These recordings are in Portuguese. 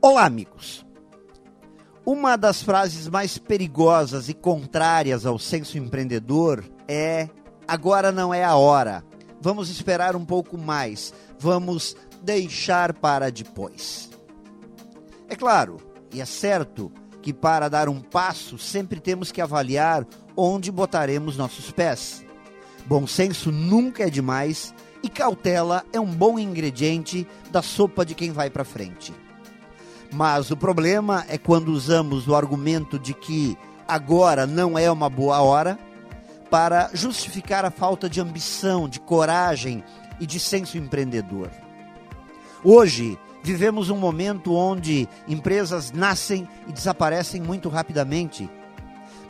Olá, amigos. Uma das frases mais perigosas e contrárias ao senso empreendedor é: agora não é a hora. Vamos esperar um pouco mais. Vamos deixar para depois. É claro, e é certo, que para dar um passo sempre temos que avaliar onde botaremos nossos pés. Bom senso nunca é demais e cautela é um bom ingrediente da sopa de quem vai para frente. Mas o problema é quando usamos o argumento de que agora não é uma boa hora para justificar a falta de ambição, de coragem e de senso empreendedor. Hoje, vivemos um momento onde empresas nascem e desaparecem muito rapidamente.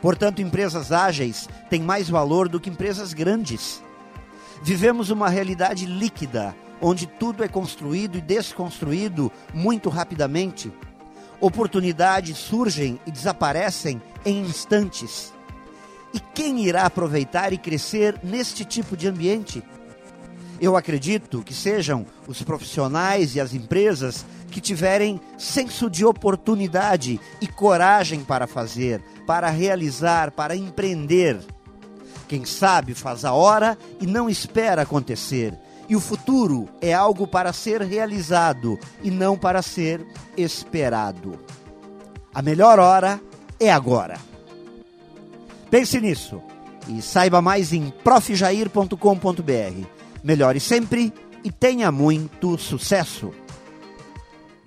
Portanto, empresas ágeis têm mais valor do que empresas grandes. Vivemos uma realidade líquida onde tudo é construído e desconstruído muito rapidamente. Oportunidades surgem e desaparecem em instantes. E quem irá aproveitar e crescer neste tipo de ambiente? Eu acredito que sejam os profissionais e as empresas que tiverem senso de oportunidade e coragem para fazer, para realizar, para empreender. Quem sabe faz a hora e não espera acontecer e o futuro é algo para ser realizado e não para ser esperado. A melhor hora é agora. Pense nisso e saiba mais em profjair.com.br. Melhore sempre e tenha muito sucesso!